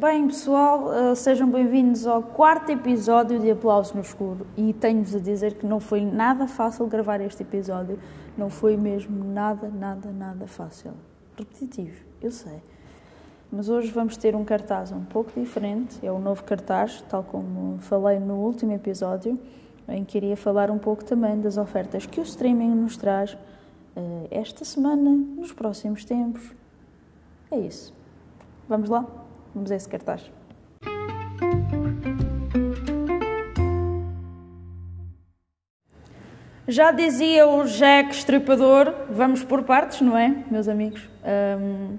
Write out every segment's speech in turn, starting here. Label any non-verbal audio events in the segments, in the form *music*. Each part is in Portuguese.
Bem, pessoal, eh, sejam bem-vindos ao quarto episódio de Aplausos no Escuro. E tenho-vos a dizer que não foi nada fácil gravar este episódio. Não foi mesmo nada, nada, nada fácil. Repetitivo, eu sei. Mas hoje vamos ter um cartaz um pouco diferente. É um novo cartaz, tal como falei no último episódio, em que iria falar um pouco também das ofertas que o streaming nos traz eh, esta semana, nos próximos tempos. É isso. Vamos lá? Vamos a esse cartaz. Já dizia o Jack Estripador, vamos por partes, não é, meus amigos? Um,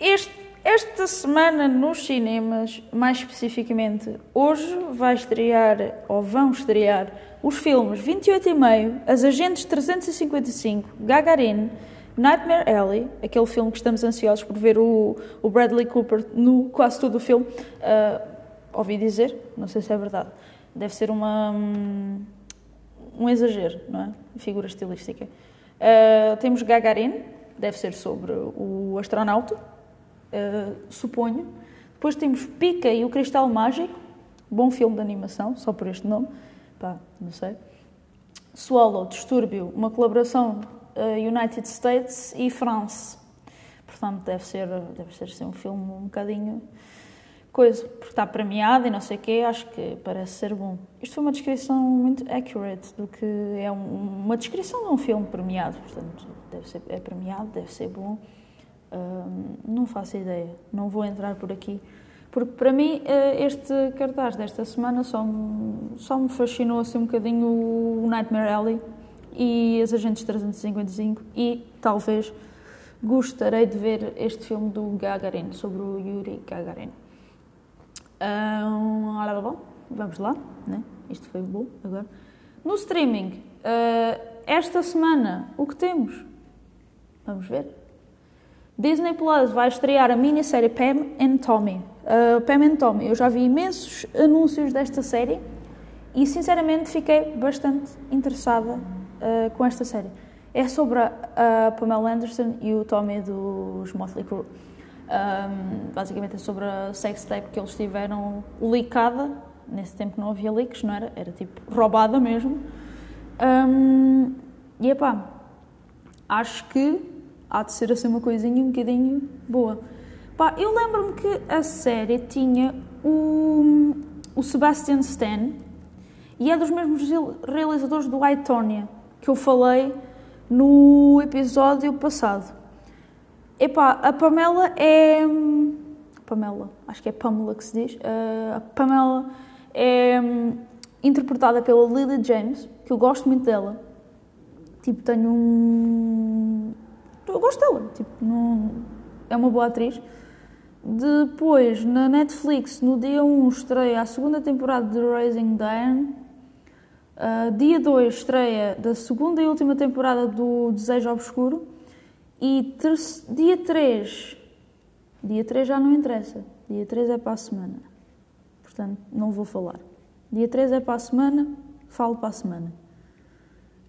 este, esta semana nos cinemas, mais especificamente, hoje vai estrear, ou vão estrear, os filmes 28 e meio, As Agentes 355, Gagarin, Nightmare Alley, aquele filme que estamos ansiosos por ver o, o Bradley Cooper no quase todo o filme, uh, ouvi dizer, não sei se é verdade, deve ser uma, um, exagero, não é? Figura estilística. Uh, temos Gagarin, deve ser sobre o astronauta, uh, suponho. Depois temos Pica e o Cristal Mágico, bom filme de animação, só por este nome, pá, não sei. Swallow, Distúrbio, uma colaboração uh, United States e France. Portanto, deve ser, deve ser assim, um filme um bocadinho coisa, porque está premiado e não sei o quê, acho que parece ser bom. Isto foi uma descrição muito accurate do que é um, uma descrição de um filme premiado, portanto, deve ser, é premiado, deve ser bom. Não faço ideia, não vou entrar por aqui. Porque para mim uh, este cartaz desta semana só me, só me fascinou assim um bocadinho o Nightmare Alley e As Agentes 355 e talvez gostarei de ver este filme do Gagarin, sobre o Yuri Gagarin. Um, vamos lá, né? isto foi bom agora. No streaming, uh, esta semana, o que temos? Vamos ver. Disney Plus vai estrear a minissérie Pam and Tommy. Uh, Pam and Tommy, eu já vi imensos anúncios desta série e sinceramente fiquei bastante interessada uh, com esta série. É sobre a, a, Pamela Anderson e o Tommy dos Motley Crue. Um, basicamente é sobre a sex tape que eles tiveram leakada. Nesse tempo não havia leaks, não era? Era tipo roubada mesmo. Um, e epá, acho que há de ser assim uma coisinha um bocadinho boa. Pá, eu lembro-me que a série tinha o, o Sebastian Stan e é dos mesmos realizadores do Itonia que eu falei no episódio passado. Epá, a Pamela é. Pamela, acho que é Pamela que se diz. Uh, a Pamela é um, interpretada pela Lily James, que eu gosto muito dela. Tipo, tenho um. Eu gosto dela, tipo, não... é uma boa atriz. Depois, na Netflix, no dia 1, estreia a segunda temporada de Raising Diane. Uh, dia 2 estreia da segunda e última temporada do Desejo Obscuro. E dia 3, dia 3 já não interessa, dia 3 é para a semana. Portanto, não vou falar. Dia 3 é para a semana, falo para a semana.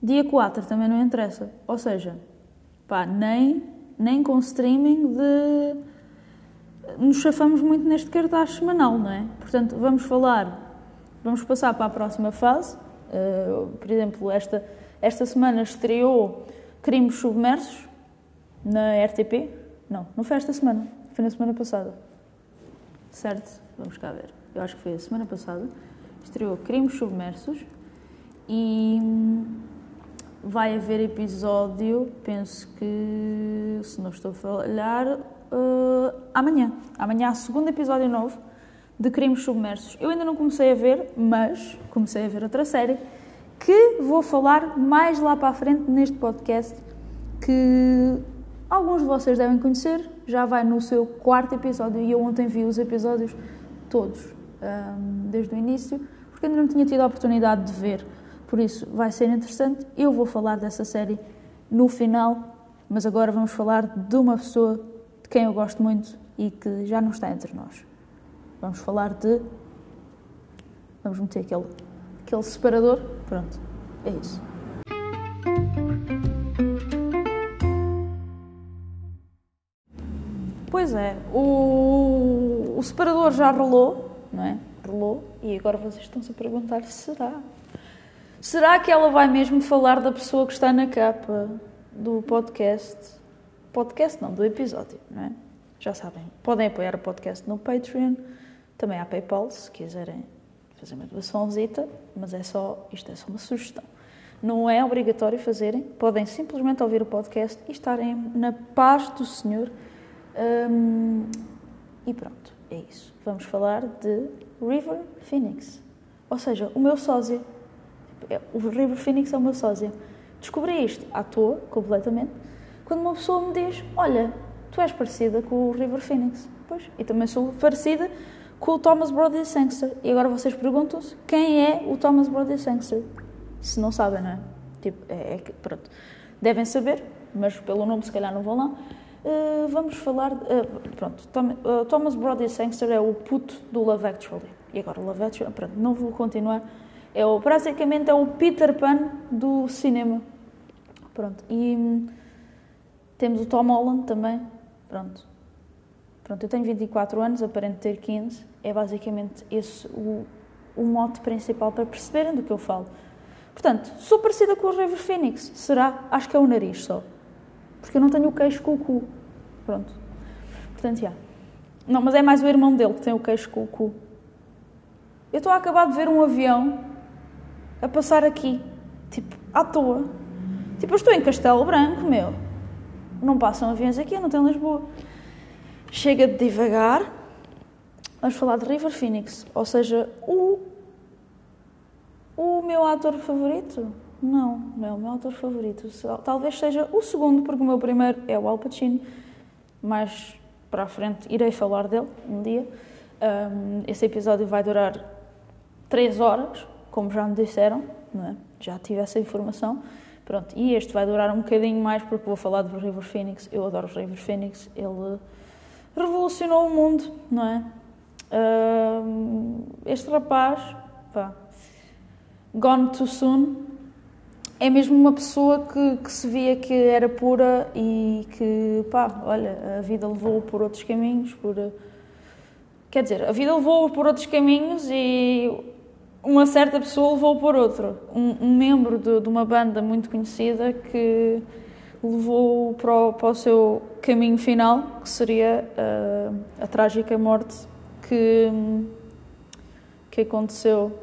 Dia 4 também não interessa. Ou seja, pá, nem, nem com streaming de. Nos chafamos muito neste cartaz semanal, não é? Portanto, vamos falar, vamos passar para a próxima fase Uh, por exemplo, esta, esta semana estreou Crimes Submersos na RTP. Não, não foi esta semana, foi na semana passada. Certo? Vamos cá ver. Eu acho que foi a semana passada. Estreou Crimes Submersos e vai haver episódio, penso que, se não estou a falhar, uh, amanhã. Amanhã há segundo episódio novo de crimes submersos. Eu ainda não comecei a ver, mas comecei a ver outra série que vou falar mais lá para a frente neste podcast que alguns de vocês devem conhecer, já vai no seu quarto episódio e eu ontem vi os episódios todos, um, desde o início, porque ainda não tinha tido a oportunidade de ver. Por isso vai ser interessante. Eu vou falar dessa série no final, mas agora vamos falar de uma pessoa de quem eu gosto muito e que já não está entre nós. Vamos falar de. Vamos meter aquele, aquele separador. Pronto, é isso. Pois é, o, o separador já rolou, não é? Rolou, e agora vocês estão-se a perguntar: será? Será que ela vai mesmo falar da pessoa que está na capa do podcast? Podcast não, do episódio, não é? Já sabem, podem apoiar o podcast no Patreon, também há PayPal, se quiserem fazer uma doaçãozita, mas é só, isto é só uma sugestão. Não é obrigatório fazerem, podem simplesmente ouvir o podcast e estarem na paz do Senhor um, e pronto, é isso. Vamos falar de River Phoenix. Ou seja, o meu sósia. O River Phoenix é o meu sósia. Descobri isto à toa, completamente, quando uma pessoa me diz: Olha, tu és parecida com o River Phoenix. Pois, e também sou parecida com o Thomas Brody Sangster. E agora vocês perguntam-se quem é o Thomas Brody Sangster. Se não sabem, não é? Tipo, é, é, pronto. Devem saber, mas pelo nome se calhar não vão lá. Uh, vamos falar. Uh, pronto, Tom, uh, Thomas Brody Sangster é o puto do Love Actually. E agora, Love Actually, pronto, não vou continuar. É o, basicamente é o Peter Pan do cinema. Pronto, e hum, temos o Tom Holland também. Pronto. Pronto, eu tenho 24 anos, aparento ter 15. É basicamente esse o, o mote principal para perceberem do que eu falo. Portanto, sou parecida com o River Phoenix. Será? Acho que é o nariz só. Porque eu não tenho o queixo com o cu. Pronto. Portanto, já. Não, mas é mais o irmão dele que tem o queixo com o cu. Eu estou a acabar de ver um avião a passar aqui. Tipo, à toa. Tipo, eu estou em Castelo Branco, meu. Não passam aviões aqui, não tenho Lisboa. Chega de devagar. Vamos falar de River Phoenix. Ou seja, o. O meu ator favorito não, não é o meu autor favorito. Talvez seja o segundo, porque o meu primeiro é o Al Pacino. Mais para a frente irei falar dele um dia. Um, esse episódio vai durar três horas, como já me disseram, é? já tive essa informação. Pronto, e este vai durar um bocadinho mais porque vou falar do River Phoenix. Eu adoro o River Phoenix, ele revolucionou o mundo, não é? Um, este rapaz, pá, Gone Too Soon, é mesmo uma pessoa que, que, se via que era pura e que, pá, olha, a vida levou-o por outros caminhos, por... Quer dizer, a vida levou-o por outros caminhos e uma certa pessoa levou-o por outro. Um, um membro de, de, uma banda muito conhecida que levou-o para, o, para o seu caminho final, que seria uh, a trágica morte que, que aconteceu,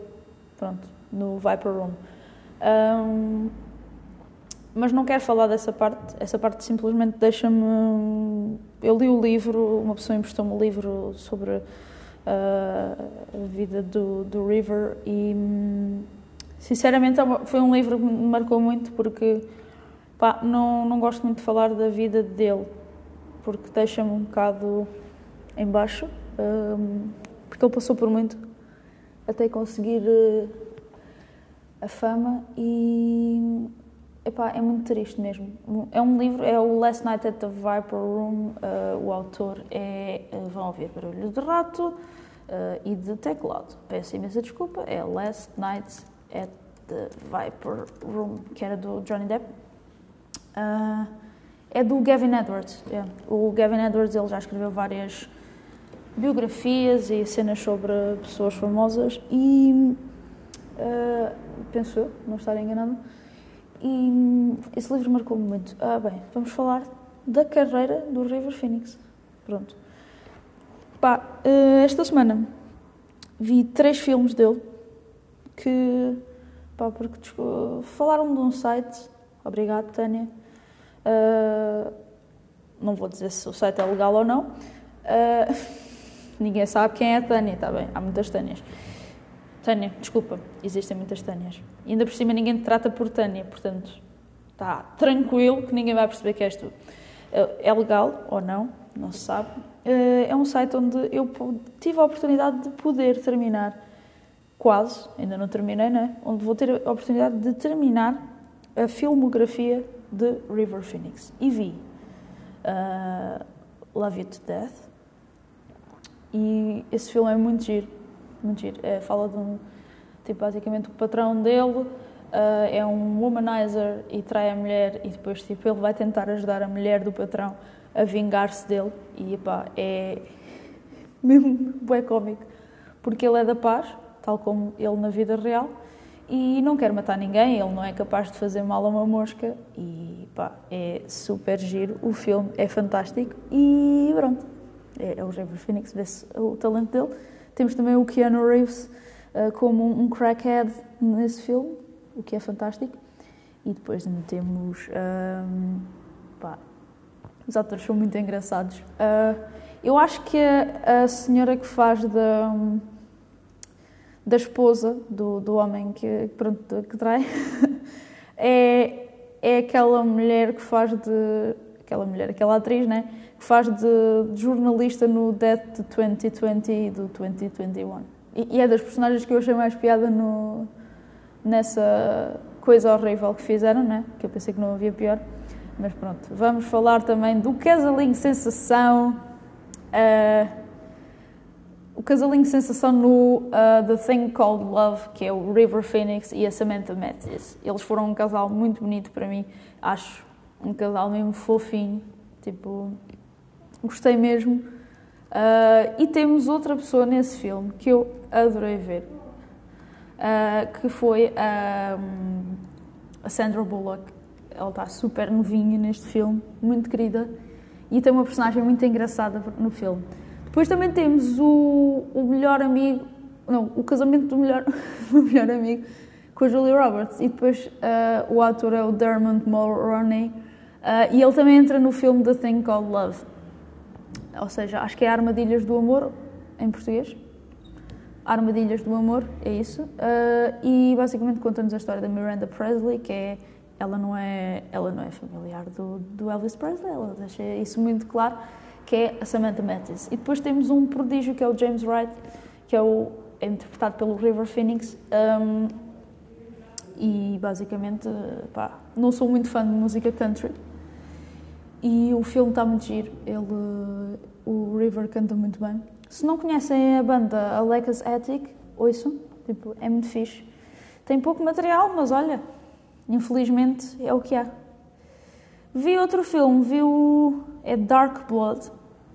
pronto, no Viper Room. Um, mas não quero falar dessa parte, essa parte simplesmente deixa-me. Eu li o livro, uma pessoa emprestou-me o livro sobre a vida do, do River e, sinceramente, é foi um livro que me marcou muito porque pá, não, não gosto muito de falar da vida dele, porque deixa-me um bocado em baixo, um, porque ele passou por muito até conseguir. Uh, a fama e epá, é muito triste mesmo. É um livro, é o Last Night at the Viper Room, uh, o autor é, uh, vão ouvir barulhos de rato uh, e de teclado. Peço imensa desculpa, é Last Night at the Viper Room, que era do Johnny Depp. é do Gavin Edwards. Yeah. O Gavin Edwards ele já escreveu várias biografias e cenas sobre pessoas famosas e uh, penso eu, não estar enganado. E esse livro marcou-me muito. Ah, bem, vamos falar da carreira do River Phoenix. Pronto. Pá, uh, esta semana vi três filmes dele que, pá, porque falaram de um site. Obrigado, Tânia. Uh, não vou dizer se o site é legal ou não. Uh, *laughs* ninguém sabe quem é a Tânia, está bem? Há muitas Tânias. Tânia, desculpa, existem muitas Tânias. E ainda por cima ninguém te trata por Tânia, portanto, está tranquilo que ninguém vai perceber que és tu. Eh, é legal ou não, não se sabe. Eh, é um site onde eu tive a oportunidade de poder terminar, quase, ainda não terminei, né? Onde vou ter a oportunidade de terminar a filmografia de River Phoenix. E vi uh, Love You to Death, E esse filme é muito giro, muito giro. É, fala de um, tipo, basicamente o patrão dele Uh, é um womanizer e trai a mulher e depois tipo, ele vai tentar ajudar a mulher do patrão a vingar-se dele e epá, é mesmo *laughs* bem cómico porque ele é da paz, tal como ele na vida real e não quer matar ninguém, ele não é capaz de fazer mal a uma mosca e pá, é super giro, o filme é fantástico e pronto, é, é o River Phoenix, vê-se o talento dele. Temos também o Keanu Reeves uh, como um crackhead nesse filme, o que é fantástico. E depois temos. Um, pá, os atores são muito engraçados. Uh, eu acho que a, a, senhora que faz da, da esposa do, do homem que, pronto, que trai *laughs* é, é aquela mulher que faz de. aquela mulher, aquela atriz, né? Que faz de, de jornalista no Death de 2020 e do 2021. E, e é das personagens que eu achei mais piada no, nessa coisa horrível que fizeram, né? que eu pensei que não havia pior. Mas pronto, vamos falar também do casalinho sensação. Uh, o casalinho sensação no uh, The Thing Called Love, que é o River Phoenix e a Samantha Matthews. Eles foram um casal muito bonito para mim, acho. Um casal mesmo fofinho, tipo, gostei mesmo. Uh, e temos outra pessoa nesse filme que eu adorei ver, uh, que foi a Sandra Bullock. Ela está super novinha neste filme, muito querida, e tem uma personagem muito engraçada no filme. Depois também temos o, o melhor amigo, não, o casamento do melhor, *laughs* do melhor amigo com a Julia Roberts. E depois uh, o ator é o Dermot Mulroney, uh, e ele também entra no filme The Thing Called Love. Ou seja, acho que é Armadilhas do Amor, em português. Armadilhas do Amor, é isso. Uh, e basicamente conta-nos a história da Miranda Presley, que é ela não é ela não é familiar do, do Elvis Presley, ela deixa isso muito claro, que é a Samantha Mathis. E depois temos um prodígio que é o James Wright, que é, o, é interpretado pelo River Phoenix. Um, e basicamente, pá, não sou muito fã de música country. E o filme está muito giro. Ele, o River canta muito bem. Se não conhecem a banda Aleka's Attic, ouçam, tipo, é muito fixe. Tem pouco material, mas olha, infelizmente é o que há. Vi outro filme, vi o é Dark Blood,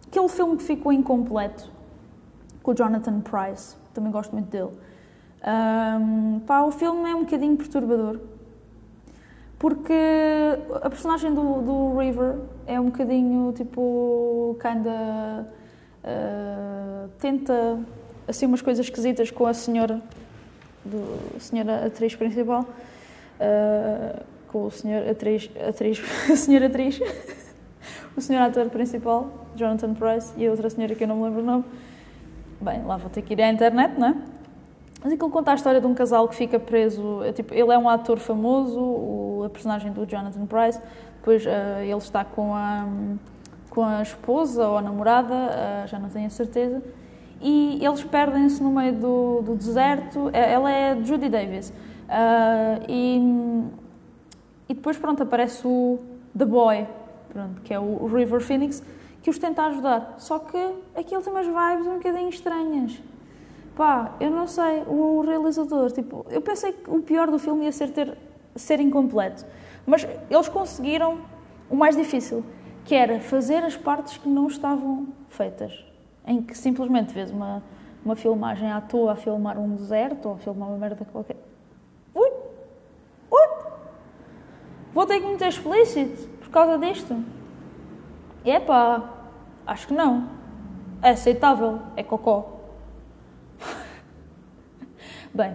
aquele filme que ficou incompleto, com o Jonathan Price, também gosto muito dele. Um, pá, o filme é um bocadinho perturbador, porque a personagem do, do River é um bocadinho tipo, kinda uh, tenta assim umas coisas esquisitas com a senhora, do, a senhora atriz principal, uh, com o senhor atriz, atriz *laughs* a senhora atriz, o senhor ator principal, Jonathan Price, e a outra senhora que eu não me lembro o nome. Bem, lá vou ter que ir à internet, não é? Mas aquilo conta a história de um casal que fica preso. É, tipo, ele é um ator famoso, o, a personagem do Jonathan Price, depois uh, ele está com a com a esposa ou a namorada, uh, já não tenho a certeza, e eles perdem-se no meio do, do, deserto. Ela é Judy Davis. Uh, e, e depois, pronto, aparece o The Boy, pronto, que é o River Phoenix, que os tenta ajudar. Só que aquilo tem umas vibes um bocadinho estranhas. Pá, eu não sei, o realizador, tipo, eu pensei que o pior do filme ia ser ter, ser incompleto. Mas eles conseguiram o mais difícil, que era fazer as partes que não estavam feitas, em que simplesmente vês uma, uma filmagem à toa a filmar um deserto ou a filmar uma merda qualquer. Vou ter que meter explícito por causa disto? Epá, acho que não. É aceitável, é cocó. *laughs* Bem,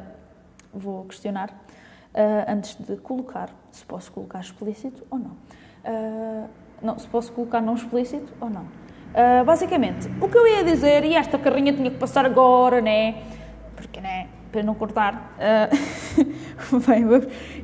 vou questionar uh, antes de colocar se posso colocar explícito ou não. Uh, não, se posso colocar não explícito ou não. Uh, basicamente, o que eu ia dizer, e esta carrinha tinha que passar agora, né? Para não cortar. Uh, *laughs* bem,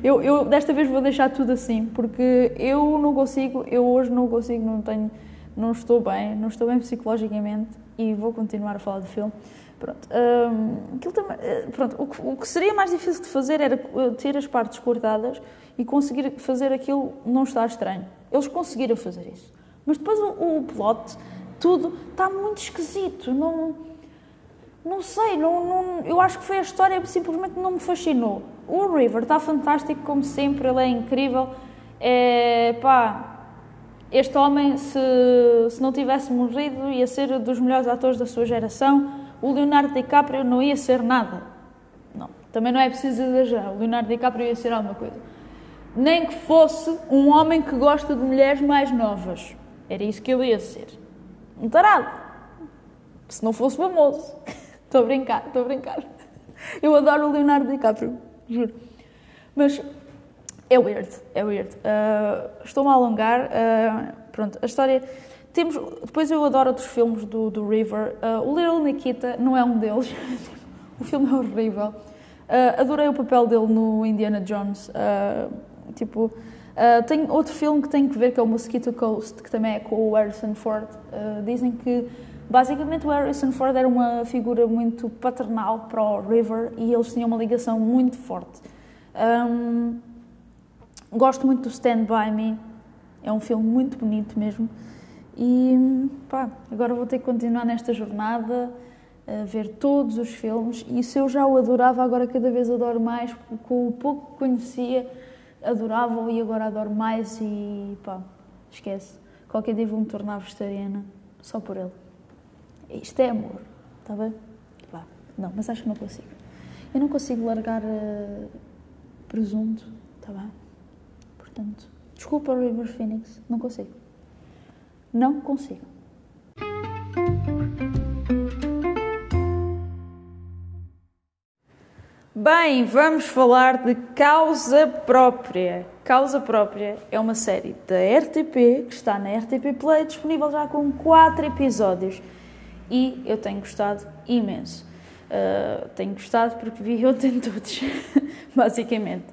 eu, eu desta vez vou deixar tudo assim, porque eu não consigo, eu hoje não consigo, não tenho, não estou bem, não estou bem psicologicamente e vou continuar a falar do filme. Pronto, um, também, pronto o, o, que seria mais difícil de fazer era ter as partes cortadas e conseguir fazer aquilo não estar estranho. Eles conseguiram fazer isso. Mas depois o, o plot, tudo, está muito esquisito. Não, não sei, não, não, eu acho que foi a história que simplesmente não me fascinou. O River está fantástico, como sempre, ele é incrível. É, pá, este homem, se, se não tivesse morrido, ia ser dos melhores atores da sua geração. O Leonardo DiCaprio não ia ser nada. Não, também não é preciso exagerar. O Leonardo DiCaprio ia ser alguma coisa. Nem que fosse um homem que gosta de mulheres mais novas. Era isso que ele ia ser. Um tarado. Se não fosse famoso. *laughs* Estou a brincar, estou a brincar. Eu adoro o Leonardo DiCaprio, juro. Mas é weird, é weird. Uh, Estou-me a alongar. Uh, pronto, a história. Temos, depois eu adoro outros filmes do, do River. Uh, o Little Nikita não é um deles. *laughs* o filme é horrível. adorei o papel dele no Indiana Jones. tipo, tem outro filme que tem que ver que é o Mosquito Coast, que também é com o Harrison Ford. dizem que Basicamente, o Harrison Ford era uma figura muito paternal para o River e eles tinham uma ligação muito forte. Um, gosto muito do Stand By Me, é um filme muito bonito mesmo. E pá, agora vou ter que continuar nesta jornada, a ver todos os filmes. E se eu já o adorava, agora cada vez adoro mais, com o pouco que conhecia, adorava e agora adoro mais. E pá, esquece. Qualquer dia vou me tornar vegetariana, só por ele. Isto é amor, está bem? Vá. Não, mas acho que não consigo. Eu não consigo largar uh, presunto, está bem? Portanto, desculpa, River Phoenix, não consigo. Não consigo. Bem, vamos falar de Causa Própria. Causa Própria é uma série da RTP que está na RTP Play, disponível já com 4 episódios e eu tenho gostado imenso. Uh, tenho gostado porque vi ontem todos, *laughs* basicamente.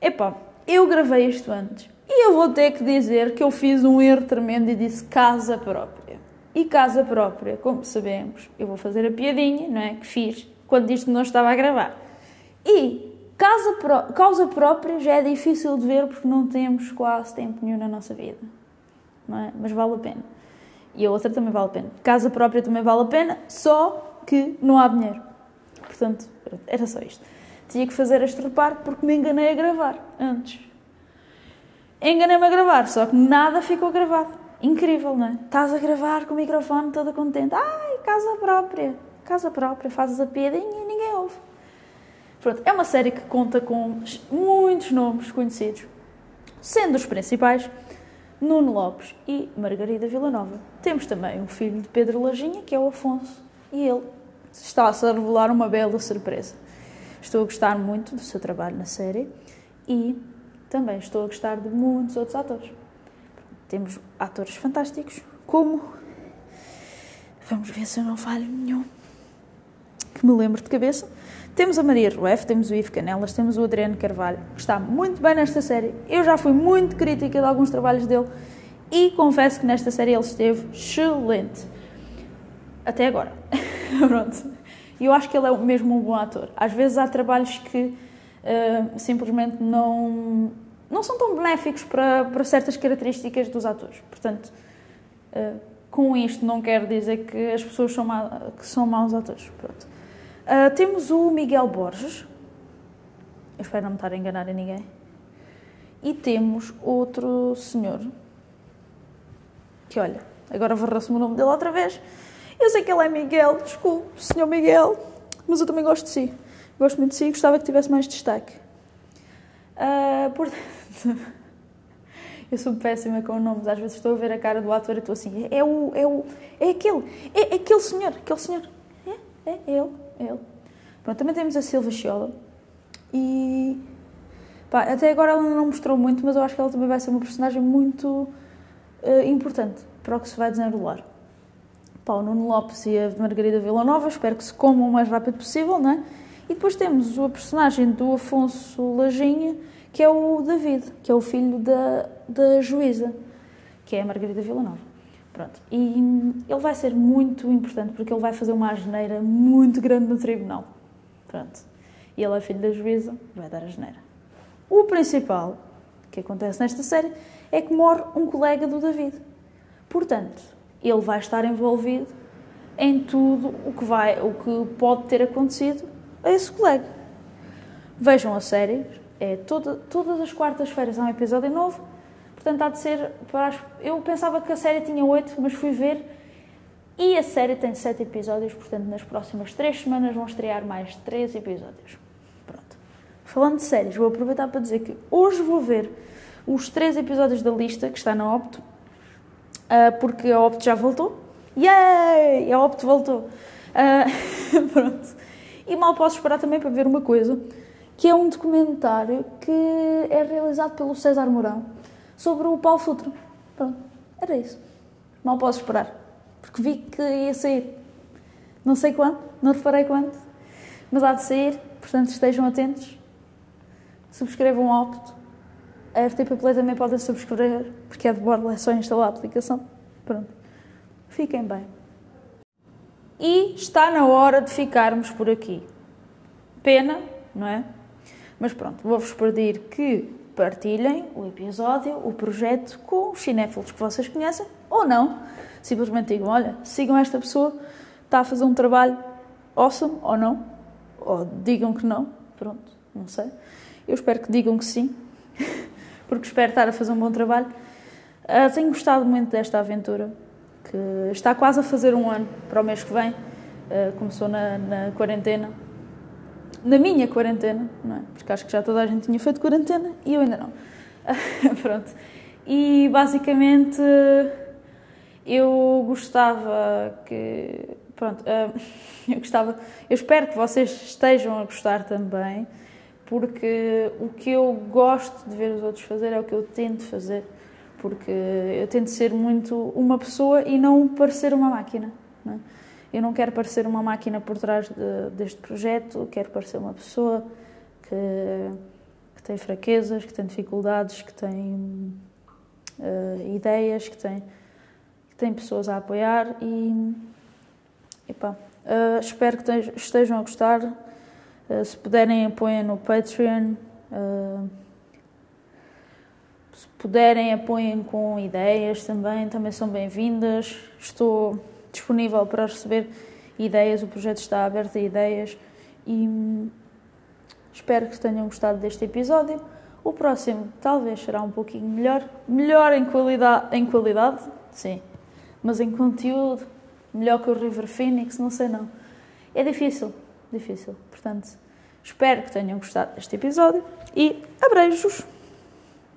Epá, eu gravei isto antes e eu vou ter que dizer que eu fiz um erro tremendo e disse casa própria. E casa própria, como sabemos, eu vou fazer a piadinha, não é? Que fiz quando isto não estava a gravar. E casa causa própria já é difícil de ver porque não temos quase tempo nenhum na nossa vida, não é? Mas vale a pena e a outra também vale a pena. Casa própria também vale a pena, só que não há dinheiro. Portanto, era só isto. Tinha que fazer este reparo porque me enganei a gravar antes. Enganei-me a gravar, só que nada ficou gravado. Incrível, não é? Estás a gravar com o microfone toda contente. Ai, casa própria. Casa própria, fazes a piadinha e ninguém ouve. Pronto, é uma série que conta com muitos nomes conhecidos, sendo os principais Nuno Lopes e Margarida Villanova. Temos também um filho de Pedro Lajinha, que é o Afonso, e ele está-se a revelar uma bela surpresa. Estou a gostar muito do seu trabalho na série e também estou a gostar de muitos outros atores. Temos atores fantásticos, como. Vamos ver se eu não falho nenhum. Que me lembro de cabeça. Temos a Maria Rueff, temos o Ivo Canelas, temos o Adriano Carvalho, que está muito bem nesta série. Eu já fui muito crítica de alguns trabalhos dele e confesso que nesta série ele esteve excelente. Até agora. *laughs* Pronto. E eu acho que ele é mesmo um bom ator. Às vezes há trabalhos que uh, simplesmente não, não são tão benéficos para, para certas características dos atores. Portanto, uh, com isto não quero dizer que as pessoas são, ma que são maus atores. Pronto. Uh, temos o Miguel Borges. Eu espero não me estar a enganar a ninguém. E temos outro senhor. Que olha, agora varrou-se o nome dele outra vez. Eu sei que ele é Miguel, desculpe, senhor Miguel, mas eu também gosto de si. Gosto muito de si e gostava que tivesse mais destaque. Uh, portanto, *laughs* eu sou péssima com nomes. Às vezes estou a ver a cara do ator e estou assim: é o. É, o, é aquele. É aquele senhor. Aquele senhor. É, é ele ele. Pronto, também temos a Silva Chiola. E pá, até agora ela não mostrou muito, mas eu acho que ela também vai ser uma personagem muito uh, importante para o que se vai desenrolar. Pá, o Nuno Lopes e a Margarida Villanova, espero que se comam o mais rápido possível, não é? E depois temos a personagem do Afonso Lajinha, que é o David, que é o filho da, da juíza, que é a Margarida Villanova. Pronto. E ele vai ser muito importante porque ele vai fazer uma asneira muito grande no tribunal. Pronto. E ele é filho da juíza, vai dar a asneira. O principal que acontece nesta série é que morre um colega do David. Portanto, ele vai estar envolvido em tudo o que, vai, o que pode ter acontecido a esse colega. Vejam a série, é toda, todas as quartas-feiras há um episódio novo, portanto há de ser. Eu pensava que a série tinha oito, mas fui ver e a série tem sete episódios, portanto nas próximas três semanas vão estrear mais três episódios. Pronto. Falando de séries, vou aproveitar para dizer que hoje vou ver os três episódios da lista que está na Opto, ah, porque a Opto já voltou. Yay! A Opto voltou. Uh, *laughs* pronto. E mal posso esperar também para ver uma coisa, que é um documentário que é realizado pelo César Mourão sobre o Paulo Futre. Pronto, era isso. Mal posso esperar, porque vi que ia sair. Não sei quando, não reparei quando, mas há de sair, portanto estejam atentos. Subscrevam o Opto. A RTP Play também podem subscrever, porque é de bordo, é só instalar a aplicação. Pronto. Fiquem bem. E está na hora de ficarmos por aqui. Pena, não é? Mas pronto, vou-vos pedir que partilhem o episódio, o projeto com os cinéfilos que vocês conhecem ou não. Simplesmente digam: olha, sigam esta pessoa, está a fazer um trabalho awesome ou não. Ou digam que não. Pronto, não sei. Eu espero que digam que sim, *laughs* porque espero estar a fazer um bom trabalho. Uh, tenho gostado muito desta aventura, que está quase a fazer um ano para o mês que vem. Uh, começou na, na, quarentena, na minha quarentena, não é? Porque acho que já toda a gente tinha feito quarentena e eu ainda não. *laughs* Pronto. E basicamente eu gostava que. Pronto, *laughs* eu gostava. Eu espero que vocês estejam a gostar também porque o que eu gosto de ver os outros fazer é o que eu tento fazer, porque eu tento ser muito uma pessoa e não parecer uma máquina. Não é? Eu não quero parecer uma máquina por trás de, deste projeto, quero parecer uma pessoa que, que tem fraquezas, que tem dificuldades, que tem uh, ideias, que tem, que tem pessoas a apoiar e epá, uh, espero que estejam a gostar eh, se puderem, apoiem no Patreon. Uh, se puderem, apoiem com ideias também, também são bem-vindas. Estou disponível para receber ideias, o projeto está aberto a ideias e hum, espero que tenham gostado deste episódio. O próximo talvez será um pouquinho melhor, melhor em qualidade, em qualidade, sim, mas em conteúdo, melhor que o River Phoenix, não sei não. É difícil, difícil. Portanto, espero que tenham gostado deste episódio e abreijos!